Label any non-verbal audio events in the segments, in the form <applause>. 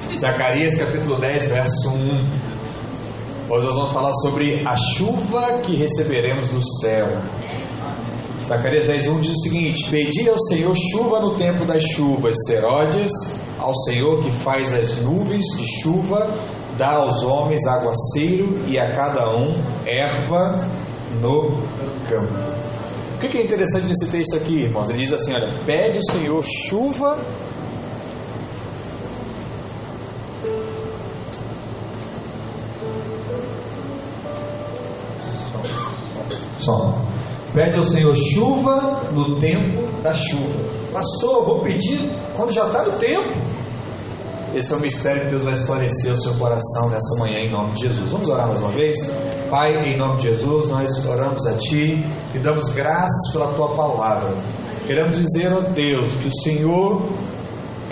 Zacarias capítulo 10, verso 1. Hoje nós vamos falar sobre a chuva que receberemos do céu. Zacarias 10, 1 diz o seguinte: Pedi ao Senhor chuva no tempo das chuvas, Serodes, ao Senhor que faz as nuvens de chuva, dá aos homens aguaceiro e a cada um erva no campo. O que é interessante nesse texto aqui, irmãos? Ele diz assim: olha, pede ao Senhor chuva Som. Pede ao Senhor chuva no tempo da chuva. Pastor, vou pedir quando já está no tempo. Esse é o mistério que Deus vai esclarecer o seu coração nessa manhã, em nome de Jesus. Vamos orar mais uma vez? Pai, em nome de Jesus, nós oramos a Ti e damos graças pela Tua palavra. Queremos dizer, ó Deus, que o Senhor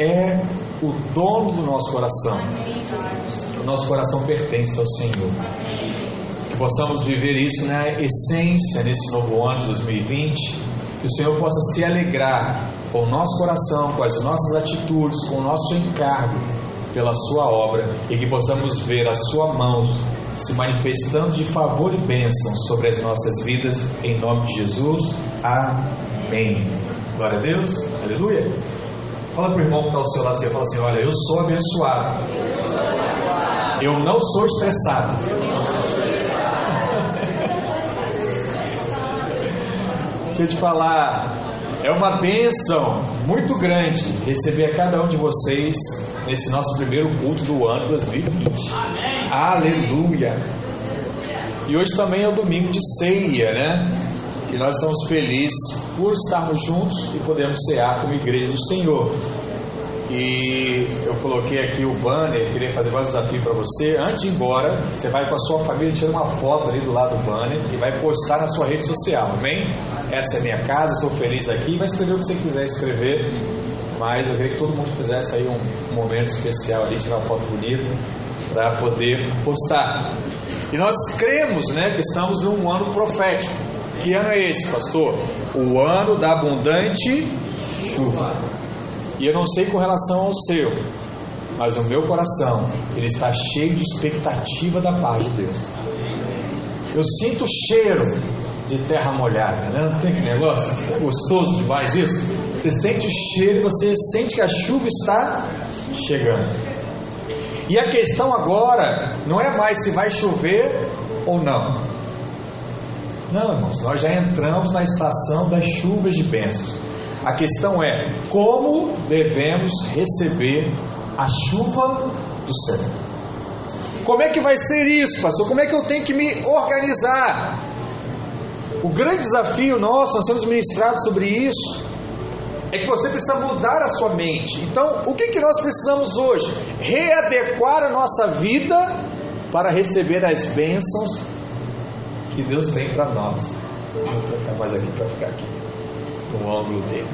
é o dono do nosso coração. O nosso coração pertence ao Senhor. Possamos viver isso na essência nesse novo ano de 2020. Que o Senhor possa se alegrar com o nosso coração, com as nossas atitudes, com o nosso encargo pela Sua obra e que possamos ver a Sua mão se manifestando de favor e bênção sobre as nossas vidas, em nome de Jesus. Amém. Glória a Deus, aleluia. Fala para o irmão que está ao seu lado e fala assim: Olha, eu sou abençoado, eu não sou estressado. Deixa eu te falar, é uma bênção muito grande receber a cada um de vocês nesse nosso primeiro culto do ano 2020. Amém. Aleluia! E hoje também é o domingo de ceia, né? E nós estamos felizes por estarmos juntos e podermos cear como igreja do Senhor. E eu coloquei aqui o banner, queria fazer mais um desafio para você. Antes de ir embora, você vai com a sua família, tira uma foto ali do lado do banner e vai postar na sua rede social, amém? Essa é minha casa, sou feliz aqui. Vai escrever o que você quiser escrever, mas eu queria que todo mundo fizesse aí um momento especial ali, tirar uma foto bonita para poder postar. E nós cremos, né, que estamos num ano profético. Que ano é esse, pastor? O ano da abundante chuva. E eu não sei com relação ao seu, mas o meu coração, ele está cheio de expectativa da paz de Deus. Eu sinto o cheiro de terra molhada, né? Não tem que negócio? É gostoso demais isso? Você sente o cheiro, você sente que a chuva está chegando. E a questão agora não é mais se vai chover ou não. Não, irmãos, nós já entramos na estação das chuvas de bênção. A questão é como devemos receber a chuva do céu. Como é que vai ser isso, pastor? Como é que eu tenho que me organizar? O grande desafio nosso, nós temos ministrado sobre isso, é que você precisa mudar a sua mente. Então, o que, que nós precisamos hoje? Readequar a nossa vida para receber as bênçãos que Deus tem para nós. Vou trocar mais aqui para ficar aqui no ângulo dele.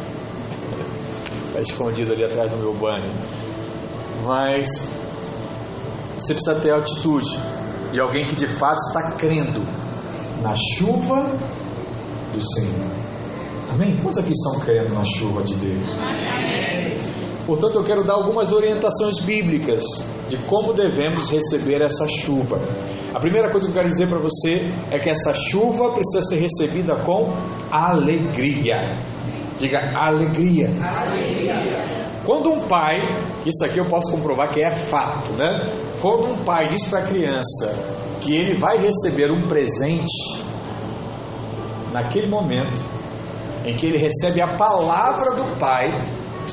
Está escondido ali atrás do meu banho. Mas você precisa ter a atitude de alguém que de fato está crendo na chuva do Senhor. Amém? Quantos aqui estão crendo na chuva de Deus? Portanto, eu quero dar algumas orientações bíblicas de como devemos receber essa chuva. A primeira coisa que eu quero dizer para você é que essa chuva precisa ser recebida com alegria. Diga alegria. alegria. Quando um pai, isso aqui eu posso comprovar que é fato, né? Quando um pai diz para a criança que ele vai receber um presente, naquele momento em que ele recebe a palavra do pai,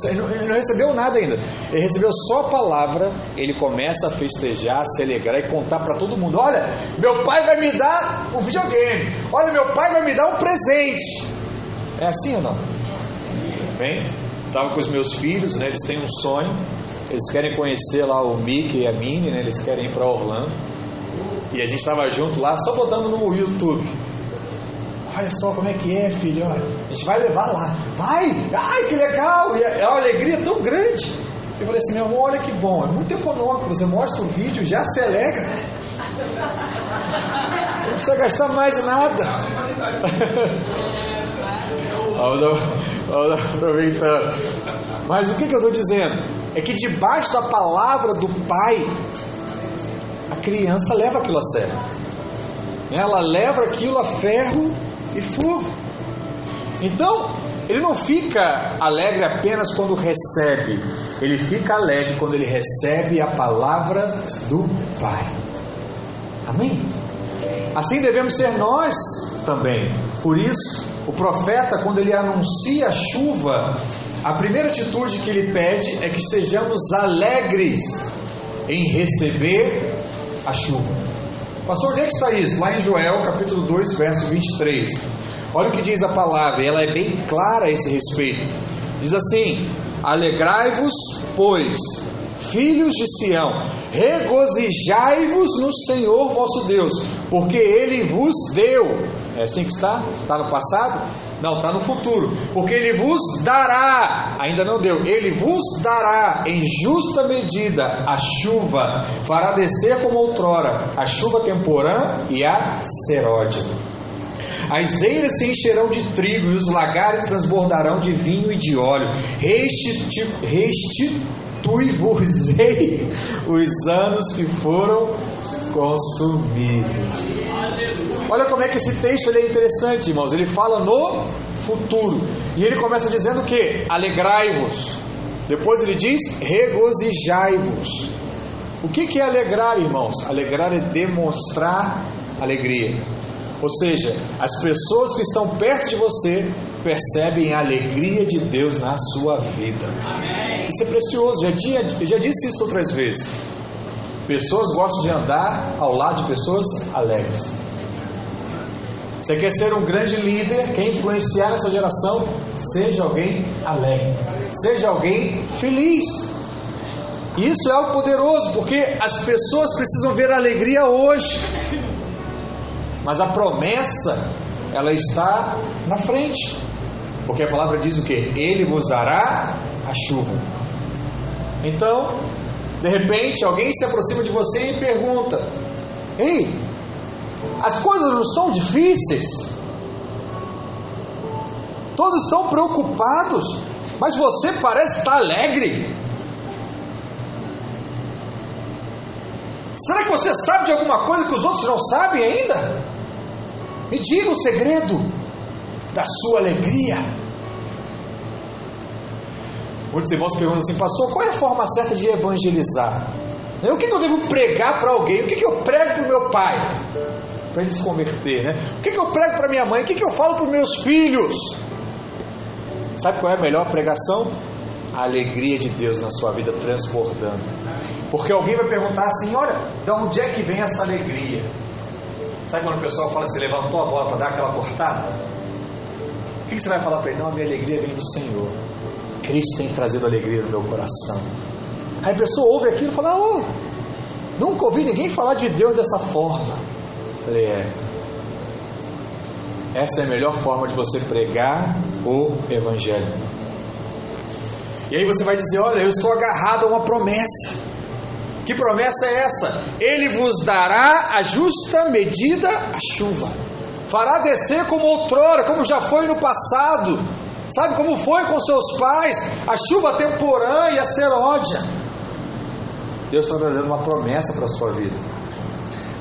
ele não recebeu nada ainda. Ele recebeu só a palavra. Ele começa a festejar, se alegrar e contar para todo mundo: Olha, meu pai vai me dar um videogame. Olha, meu pai vai me dar um presente. É assim ou não? Bem, estava com os meus filhos, né? Eles têm um sonho. Eles querem conhecer lá o Mickey e a Minnie, né? Eles querem ir para Orlando. E a gente estava junto lá, só botando no YouTube. Olha só como é que é, filho. Olha, a gente vai levar lá. Vai! Ai, que legal! E é uma alegria tão grande. Eu falei assim, meu amor, olha que bom, é muito econômico. Você mostra o vídeo, já se alegra. Não precisa gastar mais nada. <laughs> Aproveitando. Mas o que, que eu estou dizendo? É que debaixo da palavra do pai, a criança leva aquilo a sério. Ela leva aquilo a ferro e fogo. Então, ele não fica alegre apenas quando recebe, ele fica alegre quando ele recebe a palavra do Pai. Amém? Assim devemos ser nós também. Por isso, o profeta, quando ele anuncia a chuva, a primeira atitude que ele pede é que sejamos alegres em receber a chuva. Pastor, onde é que está isso? Lá em Joel, capítulo 2, verso 23. Olha o que diz a palavra, ela é bem clara a esse respeito. Diz assim: Alegrai-vos, pois, filhos de Sião, regozijai-vos no Senhor vosso Deus, porque Ele vos deu. É assim que está? Está no passado? Não, está no futuro. Porque Ele vos dará, ainda não deu, Ele vos dará em justa medida a chuva, fará descer como outrora a chuva temporã e a seródia. As eiras se encherão de trigo e os lagares transbordarão de vinho e de óleo. Restitui-vos-ei os anos que foram consumidos. Olha como é que esse texto ele é interessante, irmãos. Ele fala no futuro. E ele começa dizendo o que? Alegrai-vos. Depois ele diz: regozijai-vos. O que, que é alegrar, irmãos? Alegrar é demonstrar alegria. Ou seja, as pessoas que estão perto de você percebem a alegria de Deus na sua vida. Amém. Isso é precioso, já, tinha, já disse isso outras vezes. Pessoas gostam de andar ao lado de pessoas alegres. Você quer ser um grande líder, quer influenciar essa geração? Seja alguém alegre, seja alguém feliz. Isso é algo poderoso, porque as pessoas precisam ver alegria hoje. Mas a promessa, ela está na frente. Porque a palavra diz o que? Ele vos dará a chuva. Então, de repente, alguém se aproxima de você e pergunta: Ei, as coisas não estão difíceis? Todos estão preocupados, mas você parece estar alegre. Será que você sabe de alguma coisa que os outros não sabem ainda? Me diga o segredo da sua alegria. Muitos irmãos perguntam assim, pastor, qual é a forma certa de evangelizar? O que eu devo pregar para alguém? O que eu prego para o meu pai? Para ele se converter, né? O que eu prego para minha mãe? O que eu falo para os meus filhos? Sabe qual é a melhor pregação? A alegria de Deus na sua vida transbordando. Porque alguém vai perguntar assim: olha, de onde é que vem essa alegria? Sabe quando o pessoal fala assim, levantou a bola para dar aquela cortada? O que você vai falar para ele? Não, a minha alegria vem do Senhor. Cristo tem trazido alegria no meu coração. Aí a pessoa ouve aquilo e fala: oh, nunca ouvi ninguém falar de Deus dessa forma. Eu falei: é. Essa é a melhor forma de você pregar o Evangelho. E aí você vai dizer: Olha, eu estou agarrado a uma promessa. Que promessa é essa? Ele vos dará a justa medida a chuva. Fará descer como outrora, como já foi no passado. Sabe como foi com seus pais? A chuva temporã e a seródia. Deus está trazendo uma promessa para a sua vida.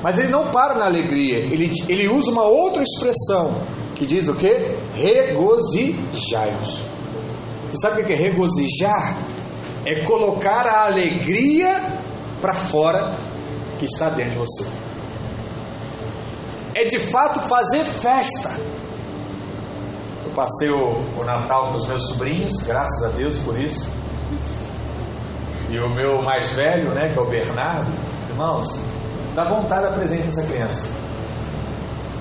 Mas ele não para na alegria, ele, ele usa uma outra expressão que diz o que? Regozijai-vos. Você sabe o que é regozijar? É colocar a alegria para fora que está dentro de você. É de fato fazer festa. Eu passei o, o Natal com os meus sobrinhos, graças a Deus por isso. E o meu mais velho, né, que é o Bernardo, irmãos, dá vontade da presença dessa criança.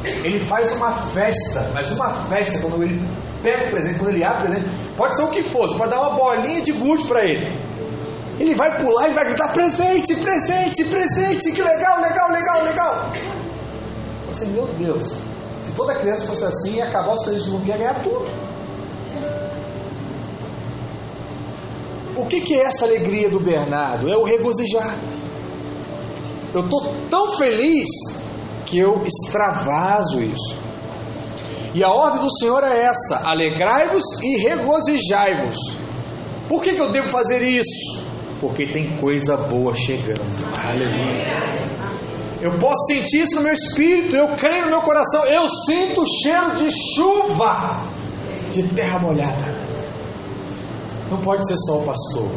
Ele faz uma festa, mas uma festa quando ele pega o presente, quando ele abre o presente, pode ser o que for, pode dar uma bolinha de gude para ele. Ele vai pular e vai gritar: presente, presente, presente, que legal, legal, legal, legal. Você, meu Deus, se toda criança fosse assim, ia acabar os presentes do mundo, ia ganhar tudo. O que, que é essa alegria do Bernardo? É o regozijar. Eu estou tão feliz que eu extravaso isso. E a ordem do Senhor é essa: alegrai-vos e regozijai-vos. Por que, que eu devo fazer isso? Porque tem coisa boa chegando. Aleluia. Eu posso sentir isso no meu espírito, eu creio no meu coração, eu sinto o cheiro de chuva, de terra molhada. Não pode ser só o pastor,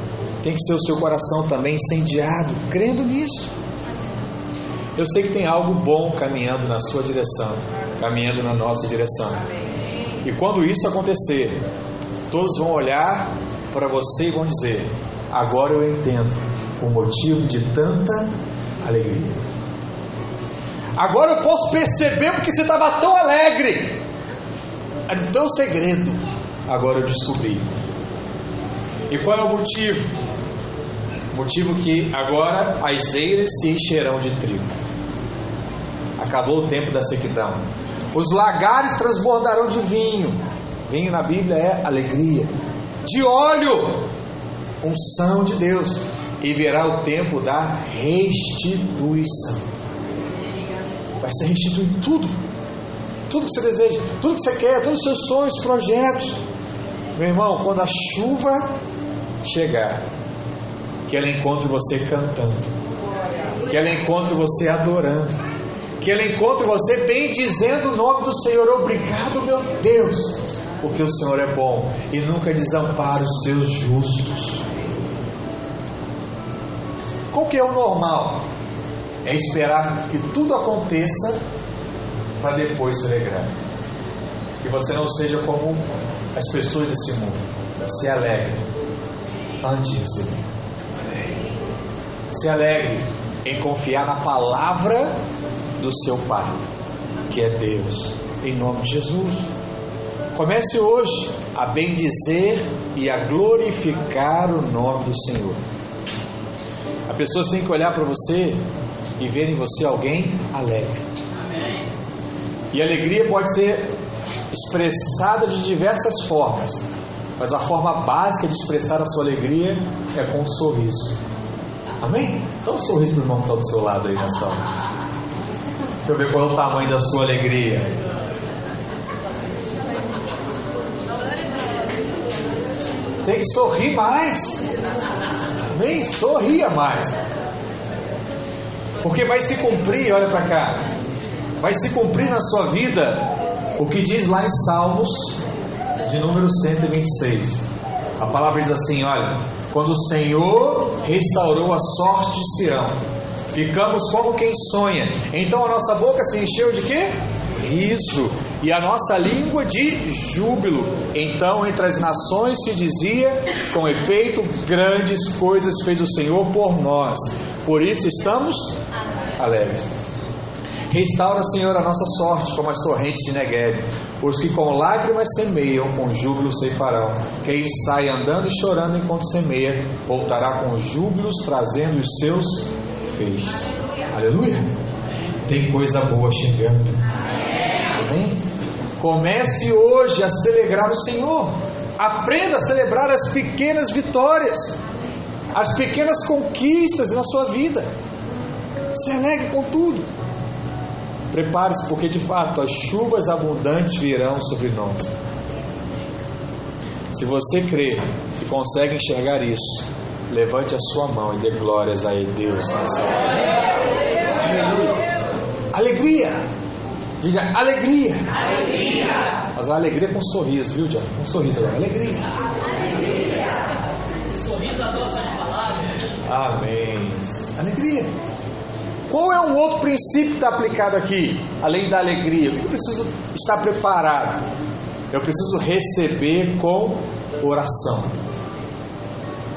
tem que ser o seu coração também incendiado, crendo nisso. Eu sei que tem algo bom caminhando na sua direção, caminhando na nossa direção. E quando isso acontecer, todos vão olhar para você e vão dizer: Agora eu entendo o motivo de tanta alegria. Agora eu posso perceber porque você estava tão alegre. Então, segredo. Agora eu descobri. E qual é o motivo? Motivo que agora as eiras se encherão de trigo. Acabou o tempo da sequidão. Os lagares transbordarão de vinho. Vinho na Bíblia é alegria. De óleo, unção de Deus. E virá o tempo da restituição. Vai ser restituído tudo. Tudo que você deseja, tudo que você quer, todos os seus sonhos, projetos. Meu irmão, quando a chuva chegar, que ela encontre você cantando, que ela encontre você adorando, que ela encontre você bendizendo o nome do Senhor. Obrigado, meu Deus, porque o Senhor é bom e nunca desampara os seus justos. Qual que é o normal? É esperar que tudo aconteça para depois se alegrar. Que você não seja como as pessoas desse mundo. Se alegre antes de receber. Se alegre em confiar na palavra do seu Pai, que é Deus, em nome de Jesus. Comece hoje a bendizer e a glorificar o nome do Senhor. As pessoas têm que olhar para você e ver em você alguém alegre. E alegria pode ser expressada de diversas formas, mas a forma básica de expressar a sua alegria é com um sorriso. Amém? Dá um sorriso para o irmão que está do seu lado aí nessa hora. Deixa eu ver qual é o tamanho da sua alegria. Tem que sorrir mais. Amém? Sorria mais. Porque vai se cumprir, olha para cá, vai se cumprir na sua vida o que diz lá em Salmos, de número 126. A palavra diz assim: olha, quando o Senhor restaurou a sorte de Sião, ficamos como quem sonha. Então a nossa boca se encheu de quê? Riso, e a nossa língua de júbilo. Então entre as nações se dizia: com efeito, grandes coisas fez o Senhor por nós. Por isso estamos alegres. Restaura, Senhor, a nossa sorte como as torrentes de Negev. Os que com lágrimas semeiam, com júbilo ceifarão. Quem sai andando e chorando enquanto semeia, voltará com júbilos trazendo os seus feixes. Aleluia! Tem coisa boa chegando. Amém? Comece hoje a celebrar o Senhor. Aprenda a celebrar as pequenas vitórias as pequenas conquistas na sua vida. Se alegre com tudo. Prepare-se, porque de fato as chuvas abundantes virão sobre nós. Se você crê e consegue enxergar isso, levante a sua mão e dê glórias a Deus hora. Alegria! Diga alegria! Alegria! Mas a alegria com um sorriso, viu, John? Com um sorriso agora. Alegria! Alegria! sorriso as nossas palavras. Amém. Alegria. Qual é um outro princípio que está aplicado aqui, além da alegria? Eu preciso estar preparado. Eu preciso receber com oração.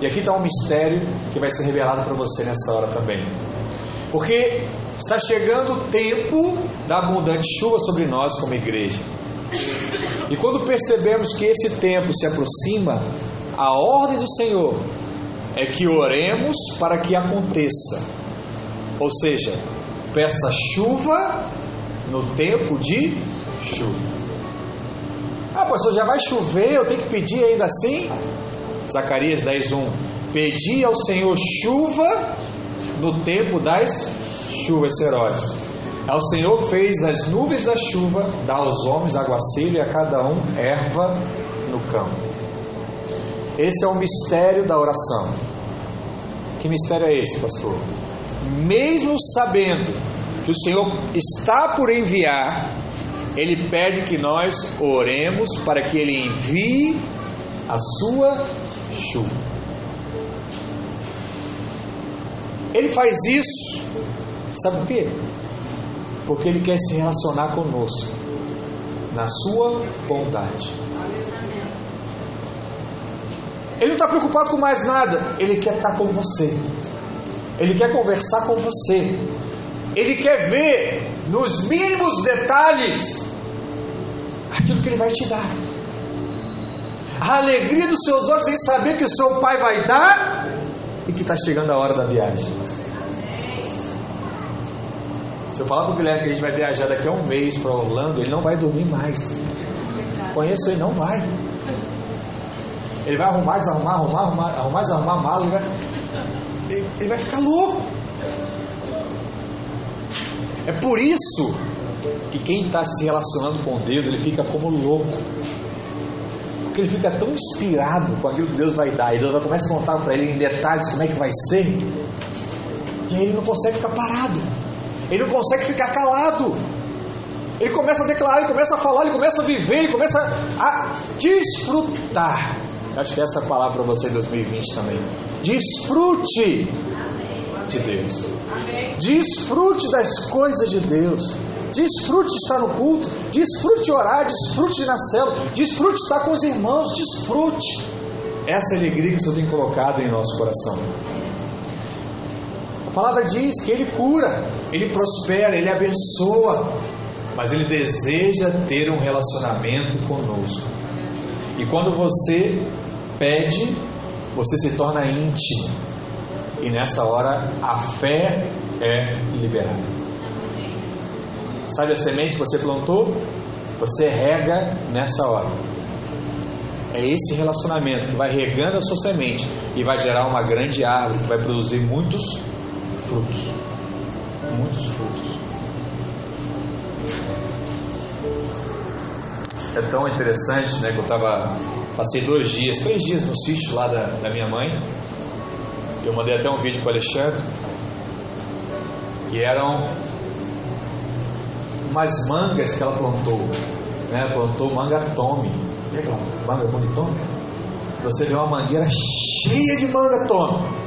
E aqui está um mistério que vai ser revelado para você nessa hora também. Porque está chegando o tempo da abundante chuva sobre nós como igreja. E quando percebemos que esse tempo se aproxima, a ordem do Senhor é que oremos para que aconteça. Ou seja, peça chuva no tempo de chuva. Ah, pastor, já vai chover, eu tenho que pedir ainda assim? Zacarias 10:1. Pedi ao Senhor chuva no tempo das chuvas serós. É o Senhor fez as nuvens da chuva, dá aos homens aguaceiro e a cada um erva no campo. Esse é o mistério da oração. Que mistério é esse, pastor? Mesmo sabendo que o Senhor está por enviar, Ele pede que nós oremos para que Ele envie a sua chuva. Ele faz isso, sabe por quê? Porque Ele quer se relacionar conosco, na Sua bondade. Ele não está preocupado com mais nada, Ele quer estar com você, Ele quer conversar com você, Ele quer ver nos mínimos detalhes aquilo que Ele vai te dar. A alegria dos seus olhos em saber que o seu Pai vai dar e que está chegando a hora da viagem. Se eu falar para o Guilherme que a gente vai viajar daqui a um mês para Orlando, ele não vai dormir mais. Conheço ele, não vai. Ele vai arrumar, desarrumar, arrumar, arrumar, arrumar, desarrumar a mala, ele vai, ele, ele vai ficar louco. É por isso que quem está se relacionando com Deus, ele fica como louco. Porque ele fica tão inspirado com aquilo que Deus vai dar. E Deus vai começar a contar para ele em detalhes como é que vai ser. E aí ele não consegue ficar parado. Ele não consegue ficar calado. Ele começa a declarar, ele começa a falar, ele começa a viver, ele começa a desfrutar. Acho que essa é palavra para você em 2020 também. Desfrute de Deus. Desfrute das coisas de Deus. Desfrute de estar no culto. Desfrute de orar. Desfrute de na célula. Desfrute de estar com os irmãos. Desfrute. Essa é alegria que o Senhor tem colocado em nosso coração. Palavra diz que Ele cura, Ele prospera, Ele abençoa, mas Ele deseja ter um relacionamento conosco. E quando você pede, você se torna íntimo. E nessa hora a fé é liberada. Sabe a semente que você plantou? Você rega nessa hora. É esse relacionamento que vai regando a sua semente e vai gerar uma grande árvore que vai produzir muitos frutos. Muitos frutos. É tão interessante, né? Que eu tava, passei dois dias, três dias no sítio lá da, da minha mãe. Eu mandei até um vídeo para o Alexandre. Que eram umas mangas que ela plantou. Né? Plantou manga tome. Manga bonitona. Você vê uma mangueira cheia de manga tome.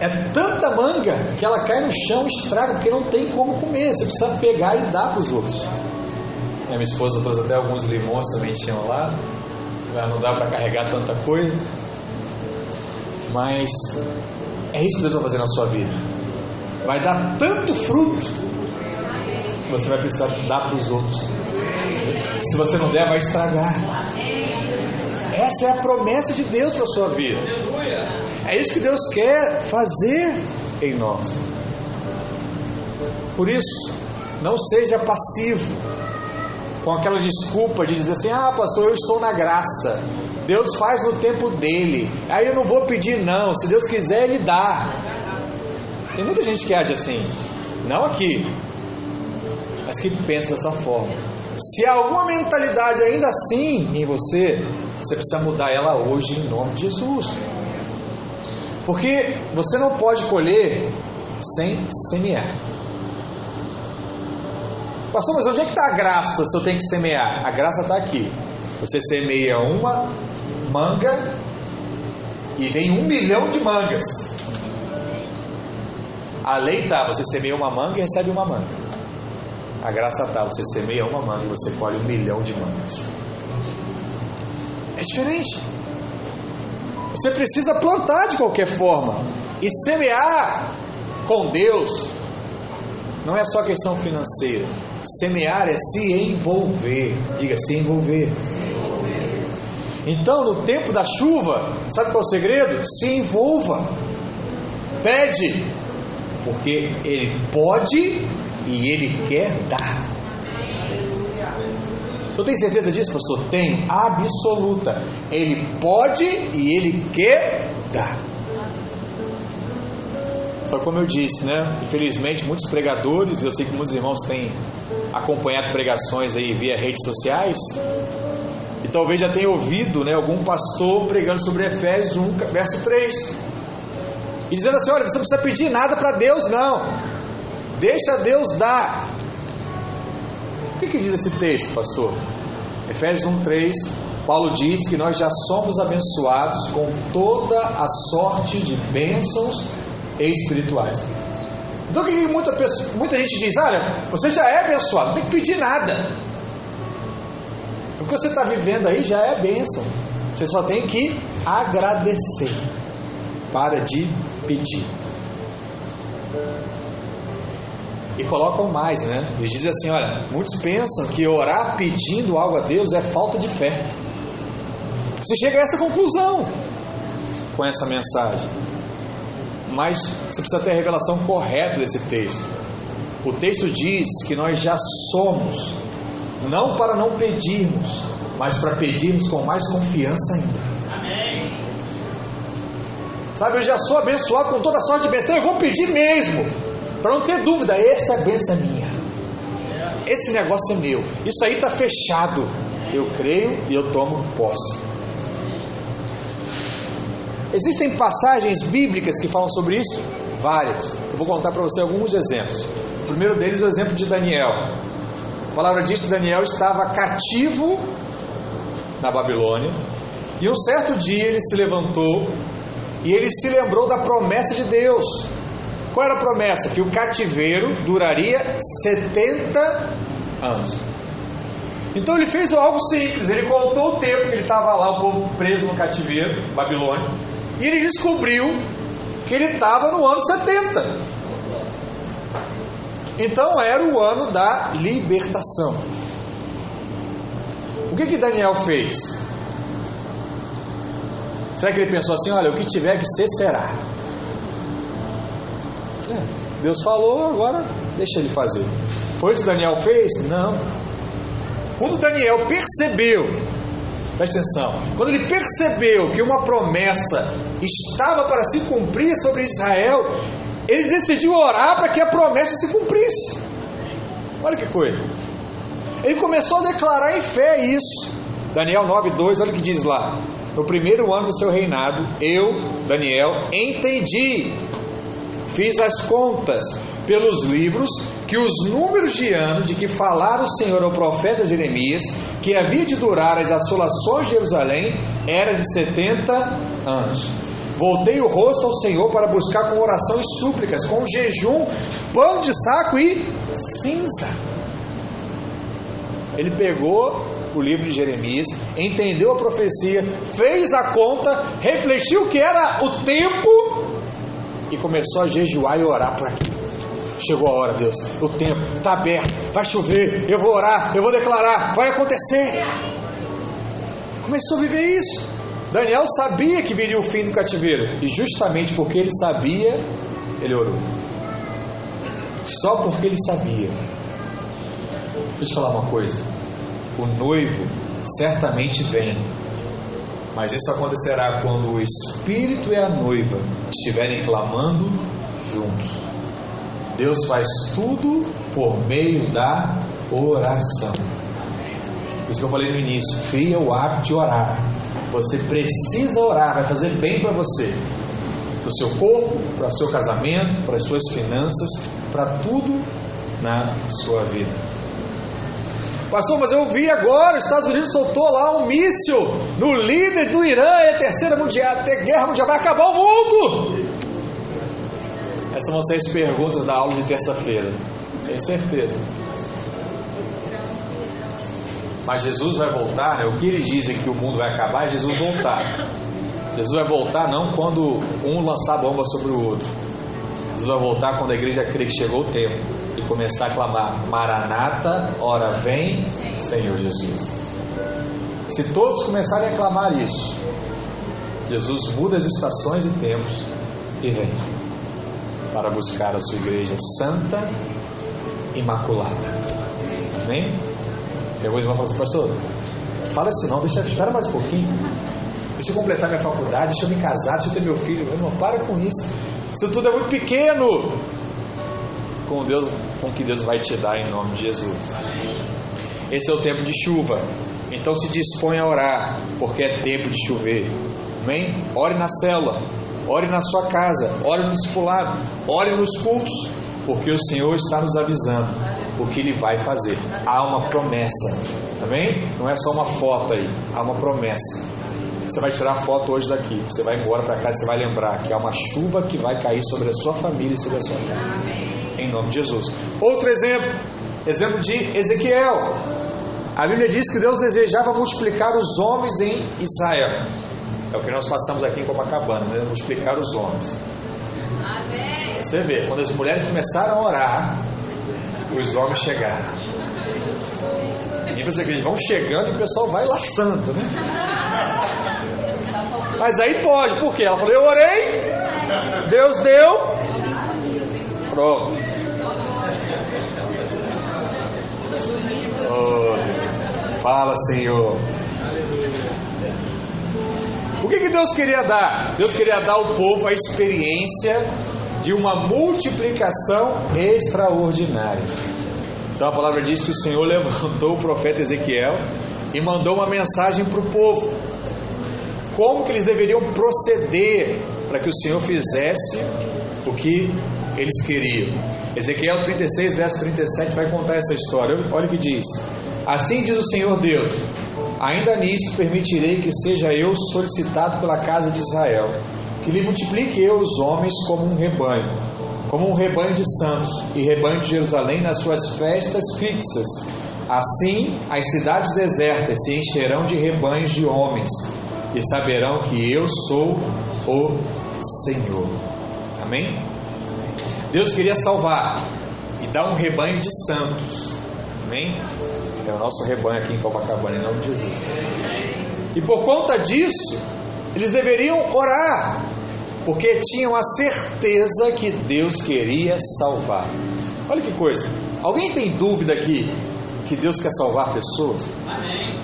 É tanta manga que ela cai no chão e estraga, porque não tem como comer. Você precisa pegar e dar para os outros. Minha esposa trouxe até alguns limões também tinham lá. Não dá para carregar tanta coisa. Mas é isso que Deus vai fazer na sua vida. Vai dar tanto fruto que você vai precisar dar para os outros. Se você não der, vai estragar. Essa é a promessa de Deus para a sua vida. É isso que Deus quer fazer em nós. Por isso, não seja passivo com aquela desculpa de dizer assim: ah, pastor, eu estou na graça. Deus faz no tempo dele. Aí eu não vou pedir, não. Se Deus quiser, Ele dá. Tem muita gente que age assim. Não aqui, mas que pensa dessa forma. Se há alguma mentalidade ainda assim em você, você precisa mudar ela hoje em nome de Jesus. Porque você não pode colher sem semear. Pastor, mas onde é que está a graça se eu tenho que semear? A graça está aqui. Você semeia uma manga e vem um milhão de mangas. A lei está, você semeia uma manga e recebe uma manga. A graça está, você semeia uma manga e você colhe um milhão de mangas. É diferente. Você precisa plantar de qualquer forma e semear com Deus. Não é só questão financeira. Semear é se envolver. Diga se envolver. Então, no tempo da chuva, sabe qual é o segredo? Se envolva. Pede, porque Ele pode e Ele quer dar. Eu tenho certeza disso, pastor? Tem, absoluta. Ele pode e Ele quer dar. Só como eu disse, né? Infelizmente, muitos pregadores, eu sei que muitos irmãos têm acompanhado pregações aí via redes sociais, e E talvez já tenha ouvido né, algum pastor pregando sobre Efésios 1, verso 3. E dizendo assim: olha, você não precisa pedir nada para Deus, não. Deixa Deus dar. O que, que diz esse texto, pastor? Efésios 1, 3. Paulo diz que nós já somos abençoados com toda a sorte de bênçãos espirituais. Então o que muita, pessoa, muita gente diz? Olha, você já é abençoado, não tem que pedir nada. O que você está vivendo aí já é bênção. Você só tem que agradecer. Para de pedir. E colocam mais, né? Eles dizem assim: olha, muitos pensam que orar pedindo algo a Deus é falta de fé. Você chega a essa conclusão com essa mensagem. Mas você precisa ter a revelação correta desse texto. O texto diz que nós já somos, não para não pedirmos, mas para pedirmos com mais confiança ainda. Amém. Sabe, eu já sou abençoado com toda sorte de bênção, eu vou pedir mesmo, para não ter dúvida, essa bênção é minha. Esse negócio é meu. Isso aí está fechado. Eu creio e eu tomo posse. Existem passagens bíblicas que falam sobre isso? Várias. Eu vou contar para você alguns exemplos. O primeiro deles é o exemplo de Daniel. A palavra diz que Daniel estava cativo na Babilônia e um certo dia ele se levantou e ele se lembrou da promessa de Deus. Qual era a promessa? Que o cativeiro duraria 70 anos. Então ele fez algo simples, ele contou o tempo que ele estava lá, o povo preso no cativeiro, Babilônia, e ele descobriu que ele estava no ano 70. Então era o ano da libertação. O que que Daniel fez? Será que ele pensou assim: olha, o que tiver que ser, será? Deus falou, agora deixa ele fazer. Foi isso que Daniel fez? Não. Quando Daniel percebeu Presta atenção. Quando ele percebeu que uma promessa estava para se cumprir sobre Israel, ele decidiu orar para que a promessa se cumprisse. Olha que coisa. Ele começou a declarar em fé isso. Daniel 9:2, olha o que diz lá. No primeiro ano do seu reinado, eu, Daniel, entendi, fiz as contas pelos livros que os números de anos de que falara o Senhor ao profeta Jeremias, que havia de durar as assolações de Jerusalém, era de 70 anos. Voltei o rosto ao Senhor para buscar com oração e súplicas, com jejum, pano de saco e cinza. Ele pegou o livro de Jeremias, entendeu a profecia, fez a conta, refletiu que era o tempo e começou a jejuar e orar para aquilo. Chegou a hora, Deus. O tempo está aberto. Vai chover. Eu vou orar. Eu vou declarar. Vai acontecer. Começou a viver isso. Daniel sabia que viria o fim do cativeiro. E justamente porque ele sabia, ele orou. Só porque ele sabia. Deixa eu falar uma coisa. O noivo certamente vem. Mas isso acontecerá quando o Espírito e a noiva estiverem clamando juntos. Deus faz tudo por meio da oração. Por isso que eu falei no início, cria o hábito de orar. Você precisa orar, vai fazer bem para você, para o seu corpo, para o seu casamento, para as suas finanças, para tudo na sua vida. Pastor, mas eu vi agora, os Estados Unidos soltou lá um míssil no líder do Irã, é a terceira mundial, a guerra mundial, vai acabar o mundo. Essas vão ser as perguntas da aula de terça-feira. Tenho certeza. Mas Jesus vai voltar, né? o que eles dizem que o mundo vai acabar é Jesus voltar. Jesus vai voltar não quando um lançar bomba sobre o outro. Jesus vai voltar quando a igreja crê que chegou o tempo e começar a clamar: Maranata, ora vem, Senhor Jesus. Se todos começarem a clamar isso, Jesus muda as estações e tempos e vem para buscar a sua igreja santa, imaculada. Amém? Eu vou falar assim, pastor, fala isso não, deixa, espera mais um pouquinho. Deixa eu completar minha faculdade, deixa eu me casar, deixa eu ter meu filho. Meu irmão, para com isso. Isso tudo é muito pequeno. Com Deus, com que Deus vai te dar em nome de Jesus. Esse é o tempo de chuva. Então se dispõe a orar, porque é tempo de chover. Amém? Ore na cela, ore na sua casa, ore no discipulado, ore nos cultos, porque o Senhor está nos avisando o que Ele vai fazer. Há uma promessa. Amém? Não é só uma foto aí, há uma promessa. Você vai tirar a foto hoje daqui, você vai embora para casa, você vai lembrar que há uma chuva que vai cair sobre a sua família e sobre a sua casa. Em nome de Jesus. Outro exemplo, exemplo de Ezequiel. A Bíblia diz que Deus desejava multiplicar os homens em Israel. É o que nós passamos aqui em Copacabana, né? multiplicar os homens. Amém. Você vê, quando as mulheres começaram a orar, os homens chegaram. E você eles vão chegando e o pessoal vai laçando, né? <laughs> Mas aí pode, por quê? Ela falou: Eu orei, Deus deu, pronto. Oh, fala, Senhor. O que, que Deus queria dar? Deus queria dar ao povo a experiência de uma multiplicação extraordinária. Então a palavra diz que o Senhor levantou o profeta Ezequiel e mandou uma mensagem para o povo. Como que eles deveriam proceder para que o Senhor fizesse o que eles queriam. Ezequiel 36, verso 37 vai contar essa história. Olha o que diz: Assim diz o Senhor Deus: Ainda nisto permitirei que seja eu solicitado pela casa de Israel, que lhe multiplique eu os homens como um rebanho, como um rebanho de santos e rebanho de Jerusalém nas suas festas fixas. Assim as cidades desertas se encherão de rebanhos de homens e saberão que eu sou o Senhor. Amém? Deus queria salvar e dar um rebanho de santos. Amém? É o nosso rebanho aqui em Copacabana, em nome de Jesus. E por conta disso, eles deveriam orar, porque tinham a certeza que Deus queria salvar. Olha que coisa. Alguém tem dúvida aqui que Deus quer salvar pessoas? Amém.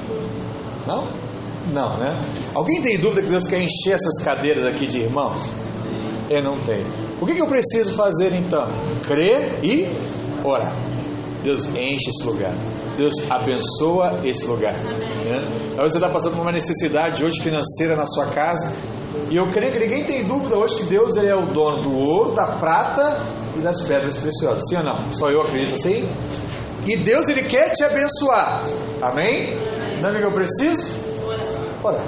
Não? Não, né? Alguém tem dúvida que Deus quer encher essas cadeiras aqui de irmãos? Eu não tenho. O que, que eu preciso fazer então? Crer e orar. Deus enche esse lugar. Deus abençoa esse lugar. Né? Talvez você está passando por uma necessidade hoje financeira na sua casa. E eu creio que ninguém tem dúvida hoje que Deus ele é o dono do ouro, da prata e das pedras preciosas. Sim ou não? Só eu acredito assim? E Deus ele quer te abençoar. Amém? Não é que eu preciso? Orar.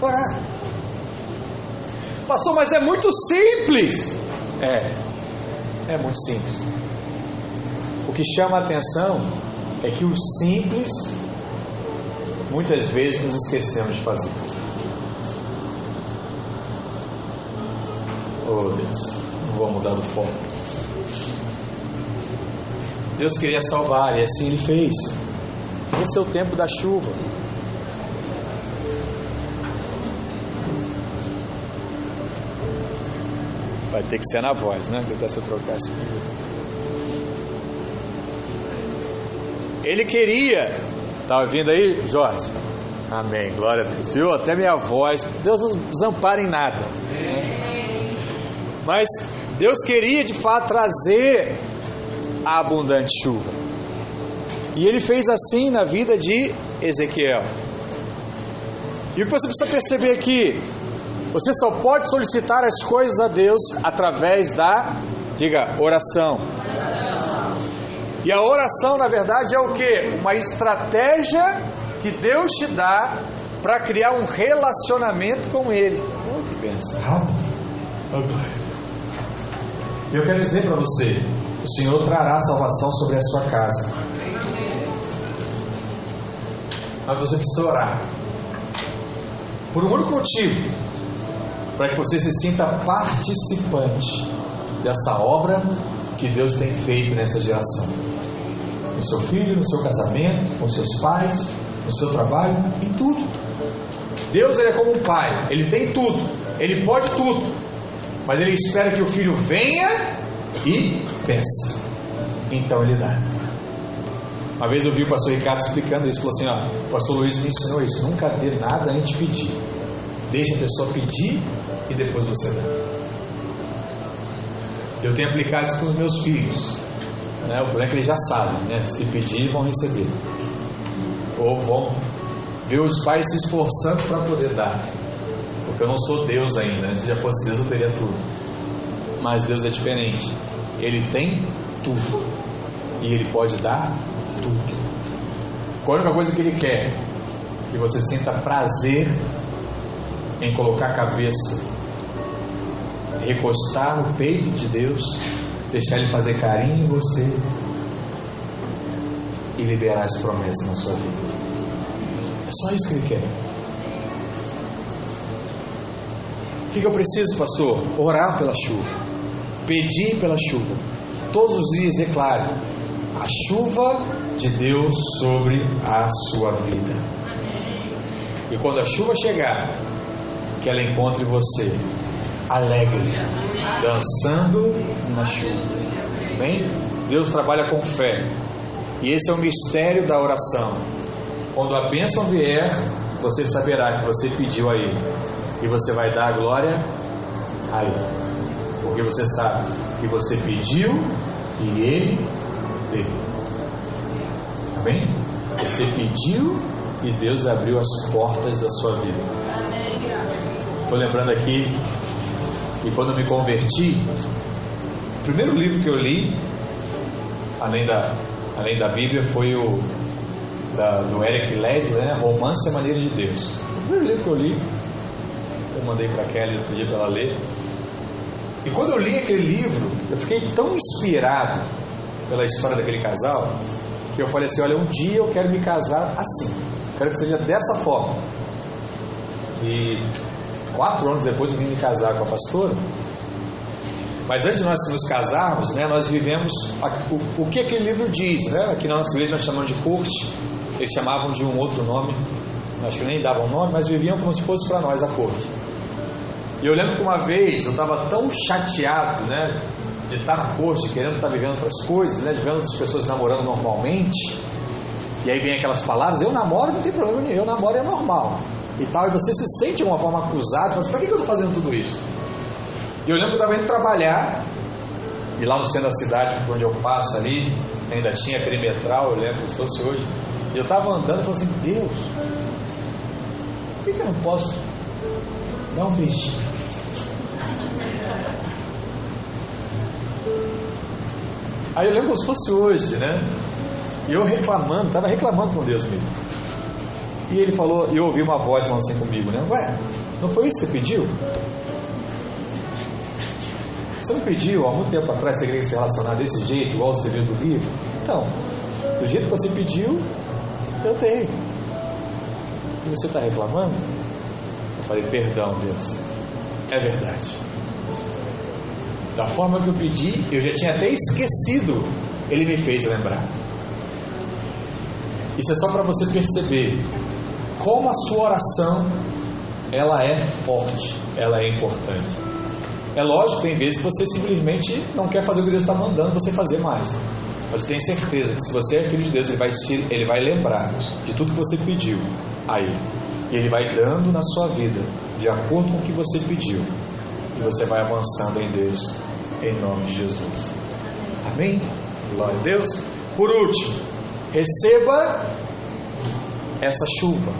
Orar. Pastor, mas é muito simples. É, é muito simples. O que chama a atenção é que o simples, muitas vezes nos esquecemos de fazer. Oh Deus, não vou mudar do foco. Deus queria salvar e assim Ele fez. Esse é o tempo da chuva. Vai ter que ser na voz, né? Tentar se trocar isso Ele queria. Estava vindo aí, Jorge? Amém. Glória a Deus. Viu? Até minha voz. Deus não desampara em nada. Mas Deus queria de fato trazer a abundante chuva. E ele fez assim na vida de Ezequiel. E o que você precisa perceber aqui? Você só pode solicitar as coisas a Deus através da, diga, oração. E a oração, na verdade, é o que? Uma estratégia que Deus te dá para criar um relacionamento com Ele. Oh, que benção. Eu quero dizer para você: o Senhor trará salvação sobre a sua casa. Mas você precisa orar. Por um único motivo para que você se sinta participante dessa obra que Deus tem feito nessa geração. No seu filho, no seu casamento, com seus pais, no seu trabalho, em tudo. Deus ele é como um pai, ele tem tudo, ele pode tudo, mas ele espera que o filho venha e peça. Então ele dá. Uma vez eu vi o pastor Ricardo explicando isso, falou assim: ó, o pastor Luiz me ensinou isso, nunca dê nada antes de pedir. Deixa a pessoa pedir e depois você dá. Eu tenho aplicado isso com os meus filhos. Né? O problema é que eles já sabem, né? Se pedir, vão receber. ou vão ver os pais se esforçando para poder dar. Porque eu não sou Deus ainda, né? se já fosse Deus eu teria tudo. Mas Deus é diferente. Ele tem tudo. E Ele pode dar tudo. A única coisa que Ele quer que você sinta prazer em colocar a cabeça, recostar no peito de Deus, deixar Ele fazer carinho em você e liberar as promessas na sua vida. É só isso que Ele quer. O que, eu preciso, pastor? Orar pela chuva, pedir pela chuva. Todos os dias declare a chuva de Deus sobre a sua vida. E quando a chuva chegar, que ela encontre você alegre, dançando na chuva. Bem? Deus trabalha com fé. E esse é o mistério da oração. Quando a bênção vier, você saberá que você pediu a Ele. E você vai dar a glória a Ele. Porque você sabe que você pediu e Ele deu. Amém? Você pediu e Deus abriu as portas da sua vida. Estou lembrando aqui que quando me converti, o primeiro livro que eu li, além da, além da Bíblia, foi o da, do Eric Leslie, né? Romance e Maneira de Deus. O primeiro livro que eu li, eu mandei para Kelly outro dia para ela ler. E quando eu li aquele livro, eu fiquei tão inspirado pela história daquele casal, que eu falei assim: olha, um dia eu quero me casar assim. Quero que seja dessa forma. E quatro anos depois eu vim me casar com a pastora. Mas antes de nós nos casarmos, né, nós vivemos o, o que aquele livro diz. Né? Aqui na nossa igreja nós chamamos de corte, eles chamavam de um outro nome, acho que nem davam nome, mas viviam como se fosse para nós a corte. E eu lembro que uma vez eu estava tão chateado né, de estar na corte, querendo estar vivendo outras coisas, né, de vendo outras pessoas namorando normalmente. E aí vem aquelas palavras, eu namoro, não tem problema nenhum, eu namoro é normal e tal, e você se sente de uma forma acusado, assim, para que eu estou fazendo tudo isso? E eu lembro que eu estava indo trabalhar, e lá no centro da cidade, onde eu passo ali, ainda tinha perimetral, eu lembro se fosse hoje, e eu estava andando e falei assim, Deus, por que, que eu não posso dar um beijinho? Aí eu lembro se fosse hoje, né? E eu reclamando, estava reclamando com Deus mesmo. E ele falou, eu ouvi uma voz falando assim comigo, né? Ué, não foi isso que você pediu? Você não pediu há muito tempo atrás você queria se relacionar desse jeito, igual você viu do livro? Então, do jeito que você pediu, eu dei. E você está reclamando? Eu falei, perdão, Deus. É verdade. Da forma que eu pedi, eu já tinha até esquecido, ele me fez lembrar. Isso é só para você perceber como a sua oração ela é forte, ela é importante. É lógico, tem vezes que você simplesmente não quer fazer o que Deus está mandando você fazer mais. Mas tenho certeza que se você é filho de Deus, ele vai, ele vai lembrar de tudo que você pediu a Ele. E Ele vai dando na sua vida, de acordo com o que você pediu. E você vai avançando em Deus, em nome de Jesus. Amém? Glória a Deus. Por último, receba essa chuva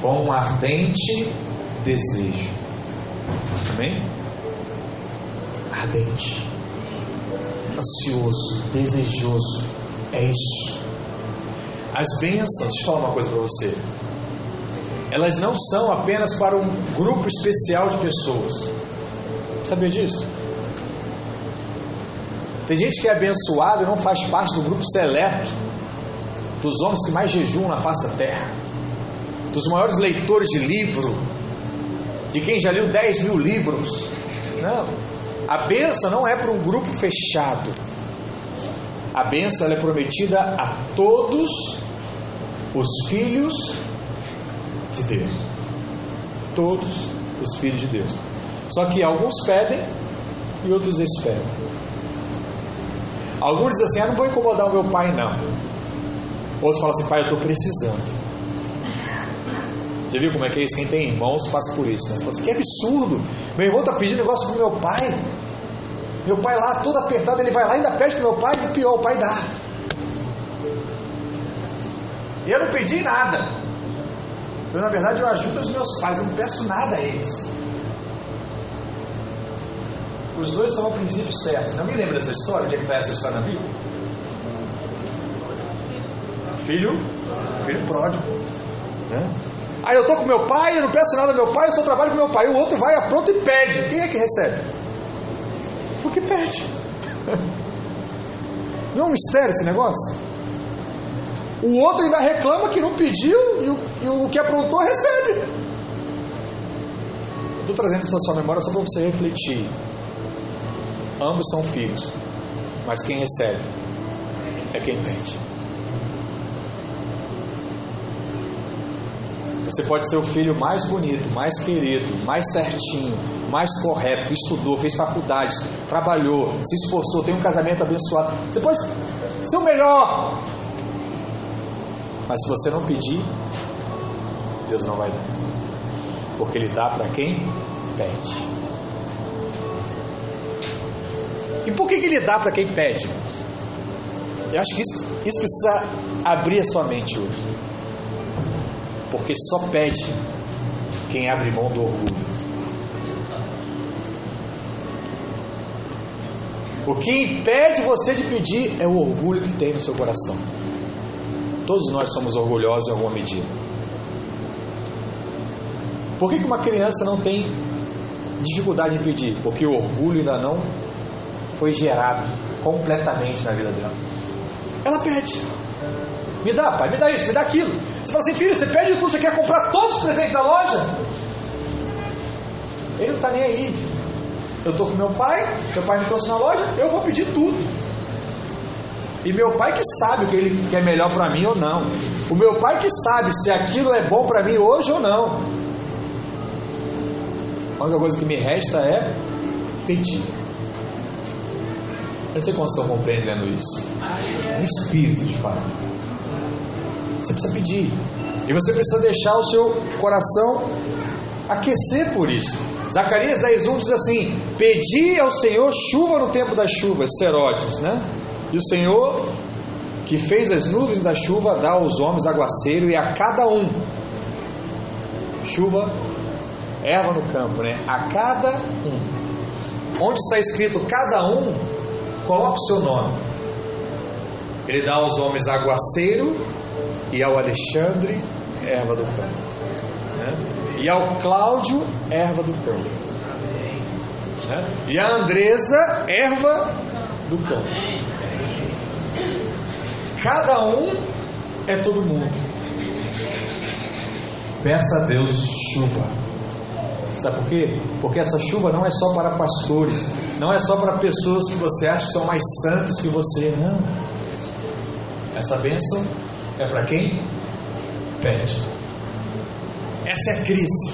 com um ardente desejo. Amém? Ardente, ansioso, desejoso. É isso. As bênçãos, deixa eu falar uma coisa para você. Elas não são apenas para um grupo especial de pessoas. Sabia disso? Tem gente que é abençoado e não faz parte do grupo seleto dos homens que mais jejuam na face da terra, dos maiores leitores de livro, de quem já leu 10 mil livros. Não. A benção não é para um grupo fechado. A benção é prometida a todos os filhos de Deus. Todos os filhos de Deus. Só que alguns pedem e outros esperam. Alguns dizem assim: ah, não vou incomodar o meu pai, não. Outros falam assim, pai, eu estou precisando. Já viu como é que é isso? Quem tem irmãos passa por isso. Né? Você fala assim, que absurdo! Meu irmão está pedindo negócio para meu pai. Meu pai lá, todo apertado, ele vai lá e ainda pede para meu pai, e pior, o pai dá. E eu não pedi nada. Eu, na verdade, eu ajudo os meus pais, eu não peço nada a eles. Os dois são o princípio certo. Não me lembra dessa história? Onde é que está essa história na Bíblia? Filho, filho pródigo. Né? Aí eu estou com meu pai, eu não peço nada ao meu pai, eu só trabalho com meu pai. O outro vai, apronta e pede. Quem é que recebe? O que pede. <laughs> Não é um mistério esse negócio? O outro ainda reclama que não pediu e o, e o que aprontou recebe. Estou trazendo isso à sua memória só para você refletir. Ambos são filhos, mas quem recebe é quem pede. Você pode ser o filho mais bonito, mais querido, mais certinho, mais correto, que estudou, fez faculdade, trabalhou, se esforçou, tem um casamento abençoado. Você pode ser o melhor. Mas se você não pedir, Deus não vai dar. Porque Ele dá para quem pede. E por que, que Ele dá para quem pede? Eu acho que isso, isso precisa abrir a sua mente hoje porque só pede quem abre mão do orgulho. O que impede você de pedir é o orgulho que tem no seu coração. Todos nós somos orgulhosos em alguma medida. Por que, uma criança não tem dificuldade em pedir? Porque o orgulho ainda não foi gerado completamente na vida dela. Ela pede. Me dá, pai, me dá isso, me dá aquilo. Você fala assim, filho, você pede tudo, você quer comprar todos os presentes da loja? Ele não está nem aí. Eu estou com meu pai, meu pai me trouxe na loja, eu vou pedir tudo. E meu pai que sabe o que ele quer melhor para mim ou não. O meu pai que sabe se aquilo é bom para mim hoje ou não. A única coisa que me resta é pedir. Eu sei como estão compreendendo isso. Um espírito de fato. Você precisa pedir. E você precisa deixar o seu coração aquecer por isso. Zacarias 10.1 diz assim: Pedi ao Senhor chuva no tempo das chuvas, serotes, né? E o Senhor, que fez as nuvens da chuva, dá aos homens aguaceiro e a cada um chuva, erva no campo, né? A cada um. Onde está escrito cada um, coloque o seu nome. Ele dá aos homens aguaceiro e ao Alexandre, erva do campo. Né? E ao Cláudio, erva do campo. Né? E a Andresa, erva do campo. Cada um é todo mundo. Peça a Deus chuva. Sabe por quê? Porque essa chuva não é só para pastores, não é só para pessoas que você acha que são mais santos que você, não. Essa bênção é para quem pede. Essa é a crise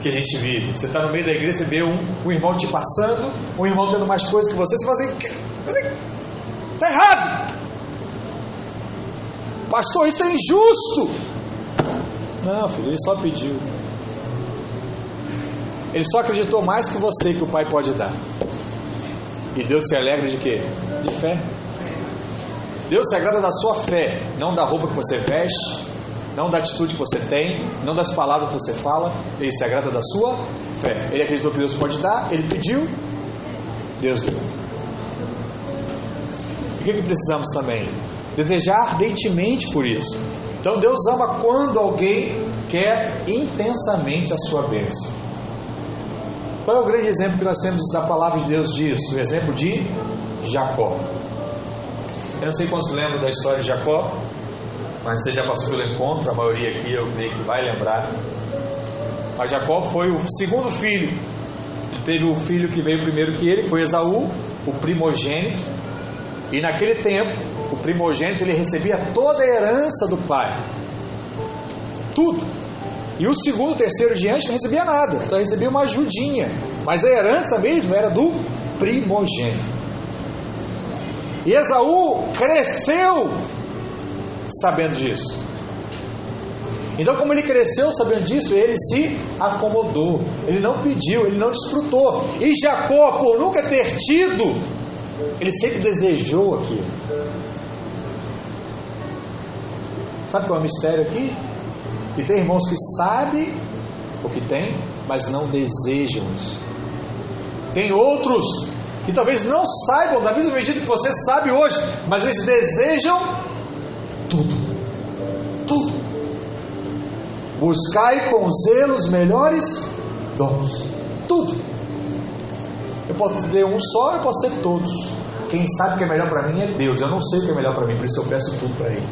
que a gente vive. Você está no meio da igreja, você vê um, um irmão te passando, um irmão tendo mais coisas que você, você fala assim: está errado. Pastor, isso é injusto. Não, filho, ele só pediu. Ele só acreditou mais que você que o Pai pode dar. E Deus se alegra de quê? De fé. Deus se agrada da sua fé, não da roupa que você veste, não da atitude que você tem, não das palavras que você fala. Ele se agrada da sua fé. Ele acreditou que Deus pode dar, ele pediu, Deus deu. O que, que precisamos também? Desejar ardentemente por isso. Então Deus ama quando alguém quer intensamente a sua bênção. Qual é o grande exemplo que nós temos da palavra de Deus disso? O exemplo de Jacó. Eu não sei quantos lembram da história de Jacó, mas você já passou pelo encontro, a maioria aqui eu creio que vai lembrar. Mas Jacó foi o segundo filho. Teve o filho que veio primeiro que ele, foi Esaú, o primogênito. E naquele tempo, o primogênito ele recebia toda a herança do pai. Tudo. E o segundo, terceiro diante não recebia nada, só recebia uma ajudinha. Mas a herança mesmo era do primogênito. E Esaú cresceu sabendo disso. Então, como ele cresceu sabendo disso, ele se acomodou, ele não pediu, ele não desfrutou. E Jacó, por nunca ter tido, ele sempre desejou aquilo. Sabe qual é o mistério aqui? Que tem irmãos que sabem o que tem, mas não desejam isso. Tem outros que talvez não saibam da mesma medida que você sabe hoje, mas eles desejam tudo. Tudo. Buscai com zelo os melhores dons. Tudo. Eu posso ter um só, eu posso ter todos. Quem sabe o que é melhor para mim é Deus. Eu não sei o que é melhor para mim, por isso eu peço tudo para Ele.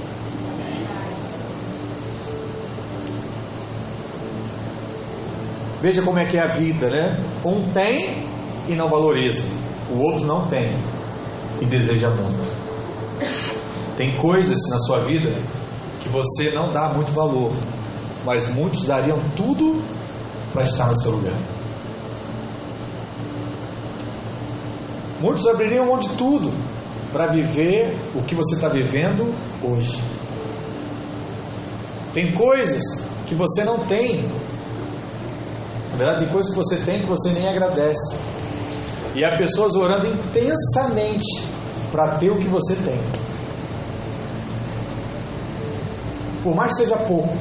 Veja como é que é a vida, né? Um tem e não valoriza, o outro não tem e deseja muito. Tem coisas na sua vida que você não dá muito valor, mas muitos dariam tudo para estar no seu lugar. Muitos abririam mão de tudo para viver o que você está vivendo hoje. Tem coisas que você não tem. Na verdade, tem coisas que você tem que você nem agradece. E há pessoas orando intensamente para ter o que você tem. Por mais que seja pouco,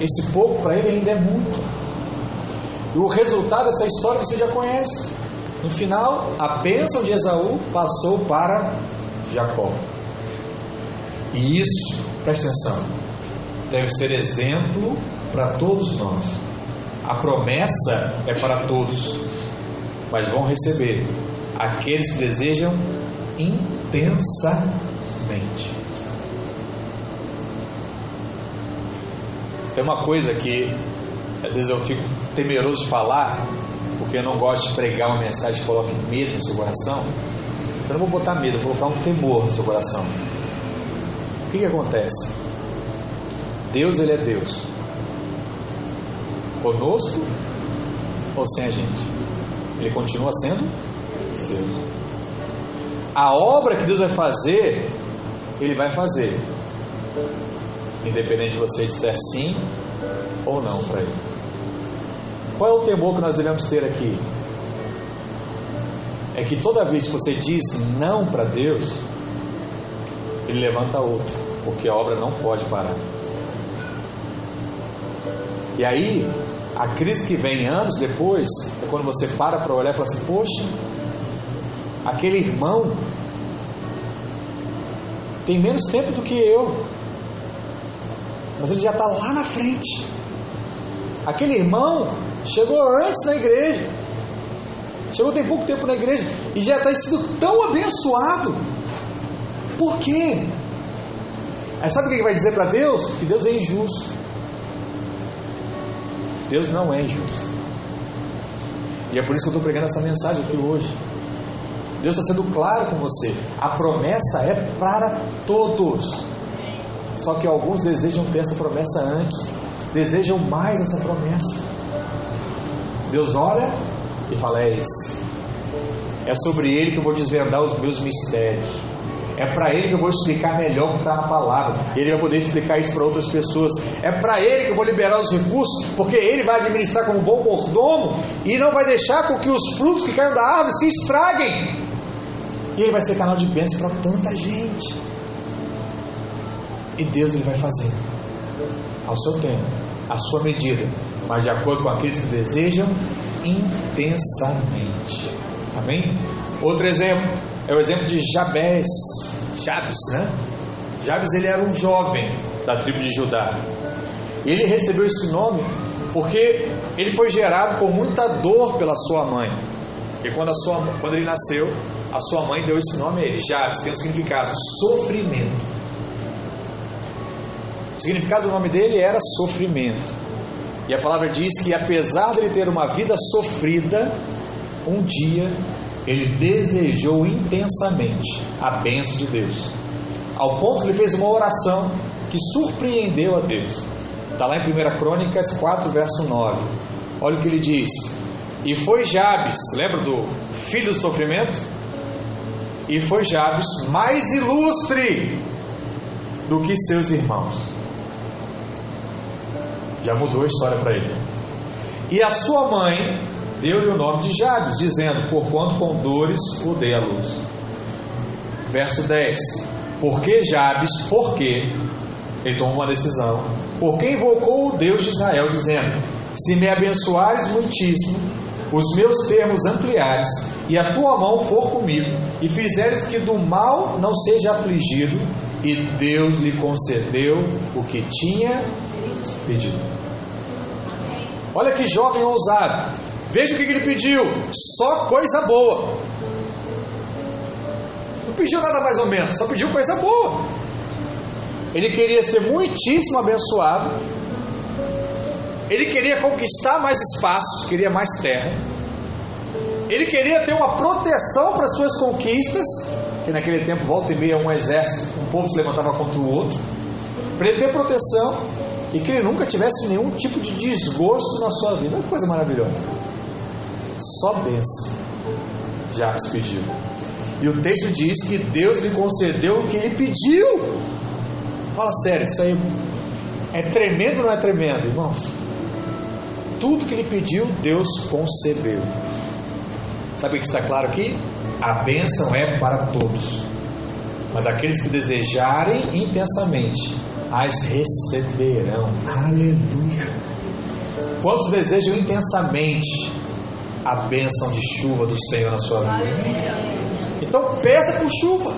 esse pouco para ele ainda é muito. E o resultado dessa história você já conhece. No final, a bênção de Esaú passou para Jacó. E isso, presta atenção, deve ser exemplo para todos nós. A promessa é para todos, mas vão receber aqueles que desejam intensamente. Tem uma coisa que às vezes eu fico temeroso de falar, porque eu não gosto de pregar uma mensagem que coloque medo no seu coração. Eu não vou botar medo, vou colocar um temor no seu coração. O que, que acontece? Deus, Ele é Deus. Conosco ou sem a gente? Ele continua sendo Deus. A obra que Deus vai fazer, Ele vai fazer. Independente de você disser sim ou não para Ele. Qual é o temor que nós devemos ter aqui? É que toda vez que você diz não para Deus, Ele levanta outro, porque a obra não pode parar. E aí, a crise que vem anos depois é quando você para para olhar e fala assim: Poxa, aquele irmão tem menos tempo do que eu, mas ele já está lá na frente. Aquele irmão chegou antes na igreja, chegou tem pouco tempo na igreja e já está sido tão abençoado. Por quê? Aí sabe o que vai dizer para Deus? Que Deus é injusto. Deus não é injusto. E é por isso que eu estou pregando essa mensagem aqui hoje. Deus está sendo claro com você. A promessa é para todos. Só que alguns desejam ter essa promessa antes, desejam mais essa promessa. Deus olha e fala: É esse. É sobre ele que eu vou desvendar os meus mistérios. É para ele que eu vou explicar melhor o que está na palavra. Ele vai poder explicar isso para outras pessoas. É para ele que eu vou liberar os recursos, porque ele vai administrar como bom mordomo e não vai deixar com que os frutos que caem da árvore se estraguem. E ele vai ser canal de bênção para tanta gente. E Deus ele vai fazer ao seu tempo, à sua medida, mas de acordo com aqueles que desejam intensamente. Amém? Outro exemplo é o exemplo de Jabés, Jabes, né? Jabes ele era um jovem da tribo de Judá. Ele recebeu esse nome porque ele foi gerado com muita dor pela sua mãe. E quando, a sua, quando ele nasceu, a sua mãe deu esse nome a ele. Jabes tem o significado sofrimento. O significado do nome dele era sofrimento. E a palavra diz que apesar de ele ter uma vida sofrida, um dia ele desejou intensamente a bênção de Deus, ao ponto que ele fez uma oração que surpreendeu a Deus. Está lá em 1 Crônicas 4, verso 9. Olha o que ele diz: E foi Jabes, lembra do filho do sofrimento? E foi Jabes mais ilustre do que seus irmãos. Já mudou a história para ele. E a sua mãe deu-lhe o nome de Jabes, dizendo: Porquanto com dores o luz. Verso 10: Porque Jabes, porque Ele tomou uma decisão. Porque invocou o Deus de Israel, dizendo: Se me abençoares muitíssimo, os meus termos ampliares, e a tua mão for comigo, e fizeres que do mal não seja afligido, e Deus lhe concedeu o que tinha pedido. Olha que jovem ousado. Veja o que ele pediu: só coisa boa. Não pediu nada mais ou menos, só pediu coisa boa. Ele queria ser muitíssimo abençoado. Ele queria conquistar mais espaço, queria mais terra. Ele queria ter uma proteção para suas conquistas, que naquele tempo volta e meia um exército, um povo se levantava contra o outro. Para ele ter proteção e que ele nunca tivesse nenhum tipo de desgosto na sua vida. Olha que coisa maravilhosa. Só benção. Jacques pediu. E o texto diz que Deus lhe concedeu o que ele pediu. Fala sério, isso aí é tremendo ou não é tremendo, irmãos? Tudo que ele pediu, Deus concebeu. Sabe o que está claro aqui? A bênção é para todos. Mas aqueles que desejarem intensamente, as receberão. Aleluia. Quantos desejam intensamente a bênção de chuva do Senhor na sua vida? Então peça por chuva.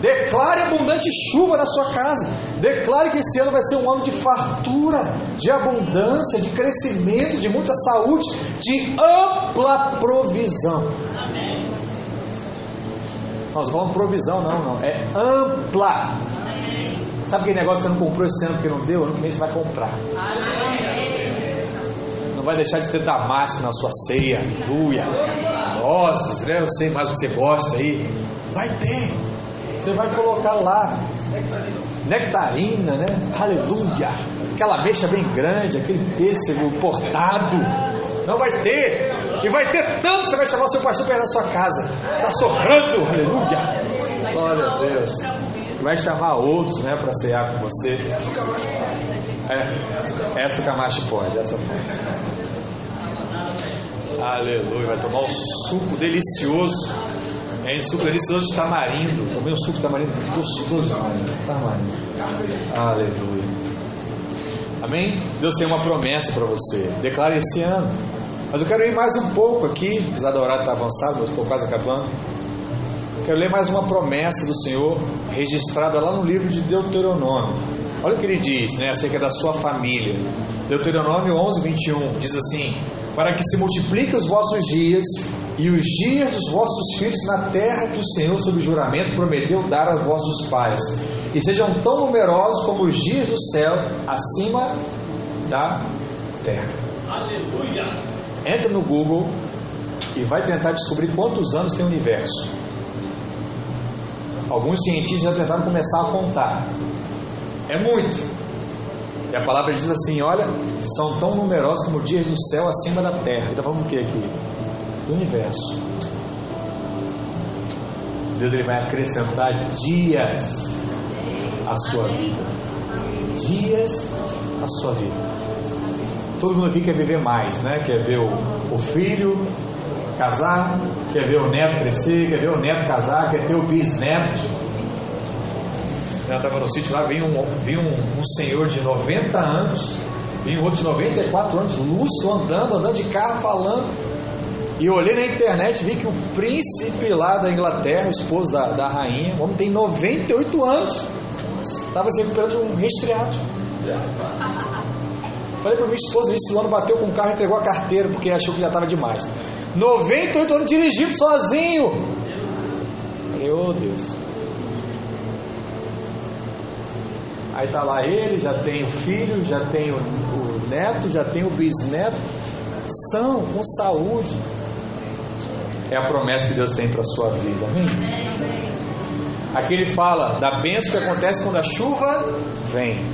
Declare abundante chuva na sua casa. Declare que esse ano vai ser um ano de fartura, de abundância, de crescimento, de muita saúde, de ampla provisão. Nós vamos provisão, não, não. É ampla. Sabe aquele negócio que você não comprou esse ano porque não deu? Ano que vem você vai comprar. Não vai deixar de ter damasco na sua ceia. Aleluia. Nossa, né? eu sei mais o que você gosta aí. Vai ter. Você vai colocar lá. Nectarina, né? Aleluia. Aquela mexa bem grande, aquele pêssego importado. Não vai ter. E vai ter tanto que você vai chamar o seu pastor para ir na sua casa. Está sobrando. Aleluia. Glória a Deus. Vai chamar outros, né, para cear com você. É, essa o Camacho pode, essa pode. Aleluia. Vai tomar um suco delicioso. É um suco delicioso de tamarindo. Tomei um suco de tamarindo gostoso. Tamarindo. Aleluia. Amém? Deus tem uma promessa para você. Declare esse ano. Mas eu quero ir mais um pouco aqui, apesar da hora estar avançada, eu estou quase acabando. Quero ler mais uma promessa do Senhor registrada lá no livro de Deuteronômio. Olha o que ele diz, né, acerca da sua família. Deuteronômio 11, 21 diz assim: Para que se multipliquem os vossos dias e os dias dos vossos filhos na terra que o Senhor, sob juramento, prometeu dar aos vossos pais, e sejam tão numerosos como os dias do céu acima da terra. Aleluia! Entra no Google e vai tentar descobrir quantos anos tem o universo. Alguns cientistas já tentaram começar a contar. É muito. E a palavra diz assim: olha, são tão numerosos como dias do céu acima da terra. Ele está falando do que aqui? Do universo. Deus ele vai acrescentar dias à sua vida. Dias à sua vida. Todo mundo aqui quer viver mais, né? Quer ver o, o filho casar, quer ver o neto crescer, quer ver o neto casar, quer ter o bisneto. Eu estava no sítio lá, vinha, um, vinha um, um, senhor de 90 anos, vinha outro de 94 anos, lúcido, andando, andando de carro, falando. E eu olhei na internet vi que o príncipe lá da Inglaterra, o esposo da, da rainha, o homem tem 98 anos, estava se recuperando de um resfriado. <laughs> Falei para minha esposa, início do ano bateu com o carro e entregou a carteira porque achou que já estava demais. 98 anos dirigindo sozinho. Falei, oh Deus. Aí tá lá ele, já tem o filho, já tem o, o neto, já tem o bisneto. São, com saúde. É a promessa que Deus tem para a sua vida. Amém? Aqui ele fala da bênção que acontece quando a chuva vem.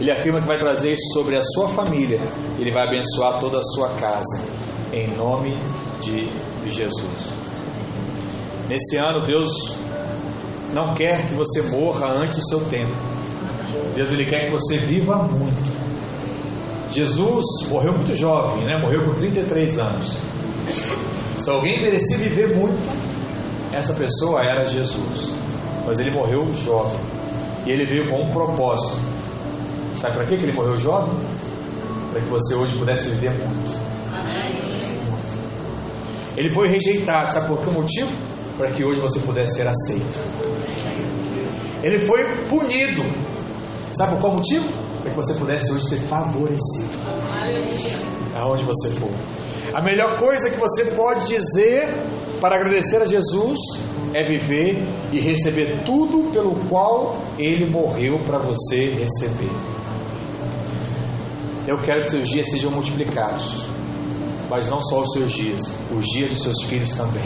Ele afirma que vai trazer isso sobre a sua família. Ele vai abençoar toda a sua casa. Em nome de Jesus. Nesse ano, Deus não quer que você morra antes do seu tempo. Deus ele quer que você viva muito. Jesus morreu muito jovem, né? Morreu com 33 anos. Se alguém merecia viver muito, essa pessoa era Jesus. Mas ele morreu jovem. E ele veio com um propósito Sabe para que ele morreu jovem? Para que você hoje pudesse viver muito. Ele foi rejeitado, sabe por que motivo? Para que hoje você pudesse ser aceito. Ele foi punido, sabe por qual motivo? Para que você pudesse hoje ser favorecido. Aonde você for. A melhor coisa que você pode dizer para agradecer a Jesus é viver e receber tudo pelo qual ele morreu para você receber. Eu quero que seus dias sejam multiplicados, mas não só os seus dias, os dias dos seus filhos também.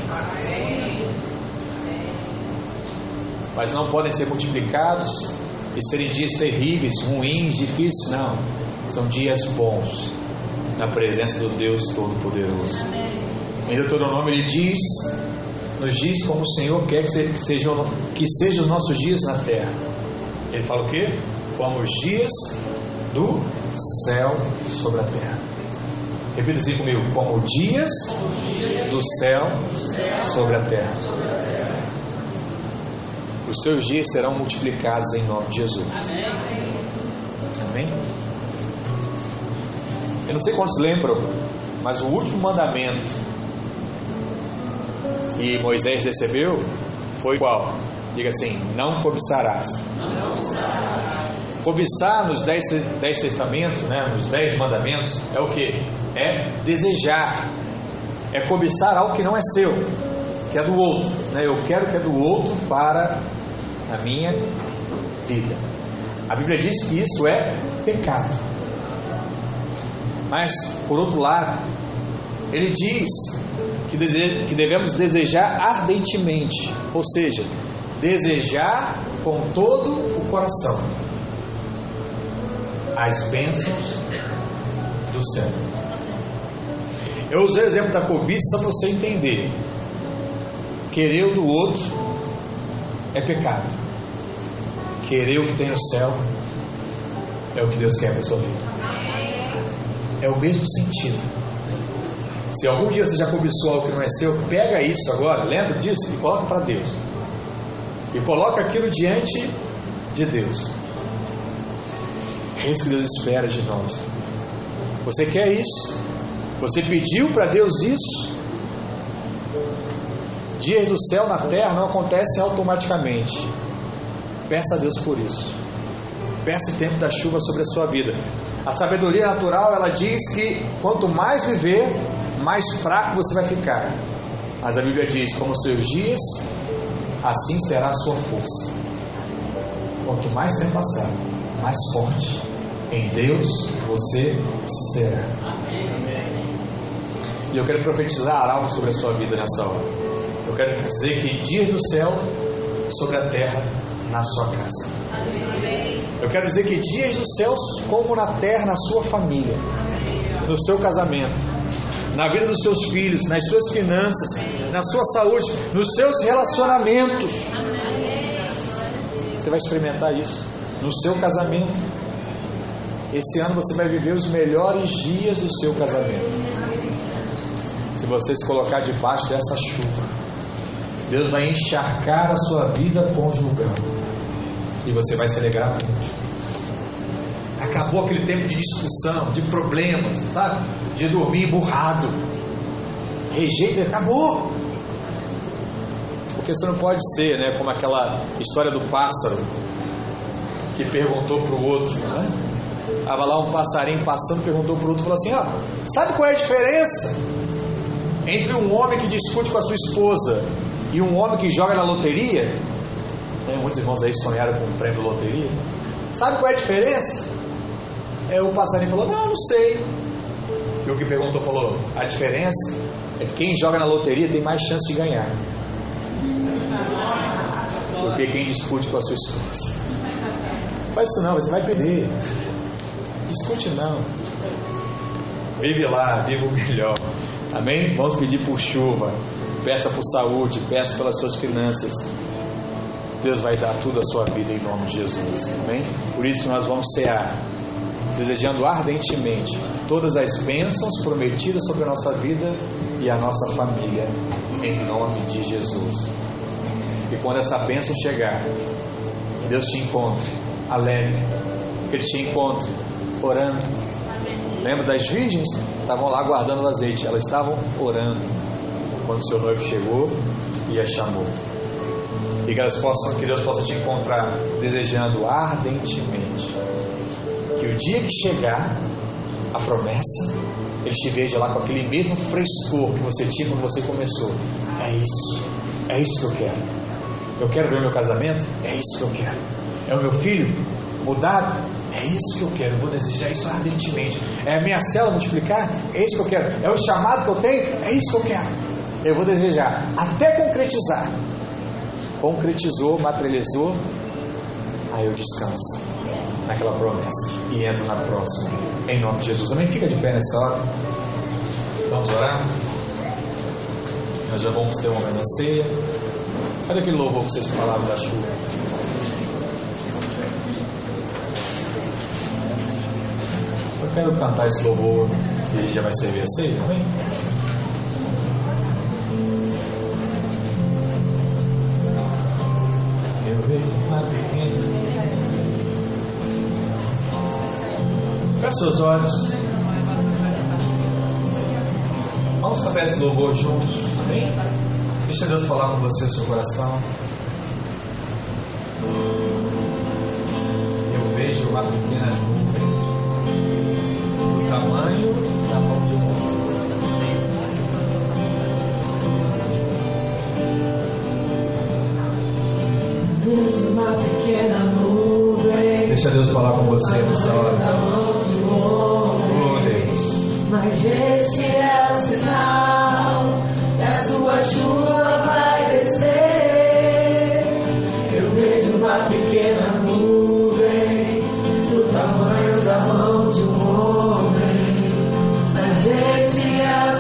Mas não podem ser multiplicados e serem dias terríveis, ruins, difíceis, não. São dias bons na presença do Deus Todo-Poderoso. Em Deuteronômio ele diz, nos diz como o Senhor quer que sejam, que sejam os nossos dias na terra. Ele fala o quê? Como os dias do céu sobre a terra. Repita assim comigo: como dias do céu sobre a terra. Os seus dias serão multiplicados em nome de Jesus. Amém? Eu não sei quantos lembram, mas o último mandamento que Moisés recebeu foi qual? Diga assim: não cobiçarás. Não cobiçarás. Cobiçar nos dez, dez testamentos, né, nos dez mandamentos, é o que? É desejar. É cobiçar algo que não é seu, que é do outro. Né? Eu quero que é do outro para a minha vida. A Bíblia diz que isso é pecado. Mas, por outro lado, ele diz que, devemos desejar ardentemente, ou seja, desejar com todo o coração as bênçãos do céu. Eu usei o exemplo da cobiça para você entender. Querer o do outro é pecado. Querer o que tem no céu é o que Deus quer para a sua vida. É o mesmo sentido. Se algum dia você já cobiçou algo que não é seu, pega isso agora, lembra disso e coloca para Deus. E coloca aquilo diante de Deus. É isso que Deus espera de nós. Você quer isso? Você pediu para Deus isso? Dias do céu na terra não acontecem automaticamente. Peça a Deus por isso. Peça o tempo da chuva sobre a sua vida. A sabedoria natural ela diz que quanto mais viver, mais fraco você vai ficar. Mas a Bíblia diz: como seus dias, assim será a sua força. Quanto mais tempo passar, mais forte em Deus você será. E eu quero profetizar algo sobre a sua vida nessa hora. Eu quero dizer que dias do céu sobre a terra na sua casa. Eu quero dizer que dias dos céus como na terra na sua família, no seu casamento, na vida dos seus filhos, nas suas finanças, na sua saúde, nos seus relacionamentos. Você vai experimentar isso no seu casamento, esse ano você vai viver os melhores dias do seu casamento. Se você se colocar debaixo dessa chuva, Deus vai encharcar a sua vida conjugal. E você vai se alegrar. Acabou aquele tempo de discussão, de problemas, sabe? De dormir emburrado. Rejeito, acabou. Porque você não pode ser, né? Como aquela história do pássaro que perguntou para o outro, né? Estava lá um passarinho passando, perguntou para o outro, falou assim: ó, sabe qual é a diferença entre um homem que discute com a sua esposa e um homem que joga na loteria? Tem muitos irmãos aí sonharam com o prêmio loteria. Sabe qual é a diferença? É, o passarinho falou: não, não sei. E o que perguntou falou: a diferença é que quem joga na loteria tem mais chance de ganhar do que quem discute com a sua esposa. Faz isso não, você vai perder. Discute não. Vive lá, vive o melhor. Amém? Vamos pedir por chuva. Peça por saúde, peça pelas suas finanças. Deus vai dar tudo a sua vida em nome de Jesus. Amém? Por isso que nós vamos cear, desejando ardentemente todas as bênçãos prometidas sobre a nossa vida e a nossa família, em nome de Jesus. E quando essa bênção chegar, Deus te encontre alegre, Aquele tinha encontro, orando. Lembra das virgens? Estavam lá guardando o azeite. Elas estavam orando quando seu noivo chegou e a chamou. E que, elas possam, que Deus possa te encontrar desejando ardentemente. Que o dia que chegar a promessa, Ele te veja lá com aquele mesmo frescor que você tinha quando você começou. É isso, é isso que eu quero. Eu quero ver meu casamento? É isso que eu quero. É o meu filho mudado? É isso que eu quero. Eu vou desejar isso ardentemente. É a minha célula multiplicar? É isso que eu quero. É o chamado que eu tenho? É isso que eu quero. Eu vou desejar até concretizar. Concretizou, materializou, aí eu descanso naquela promessa e entro na próxima. Em nome de Jesus. Amém? Fica de pé nessa hora. Vamos orar? Nós já vamos ter uma da ceia. Cadê aquele louvor que vocês falaram da chuva? Eu quero cantar esse louvor que já vai servir a ceia, amém? Seus olhos. Vamos cantar esse louvor juntos, amém? Deixa Deus falar com você no seu coração. Eu vejo uma pequena nuvem do tamanho da mão de Deus. Vejo uma pequena nuvem Deixa Deus falar com você nessa hora. Da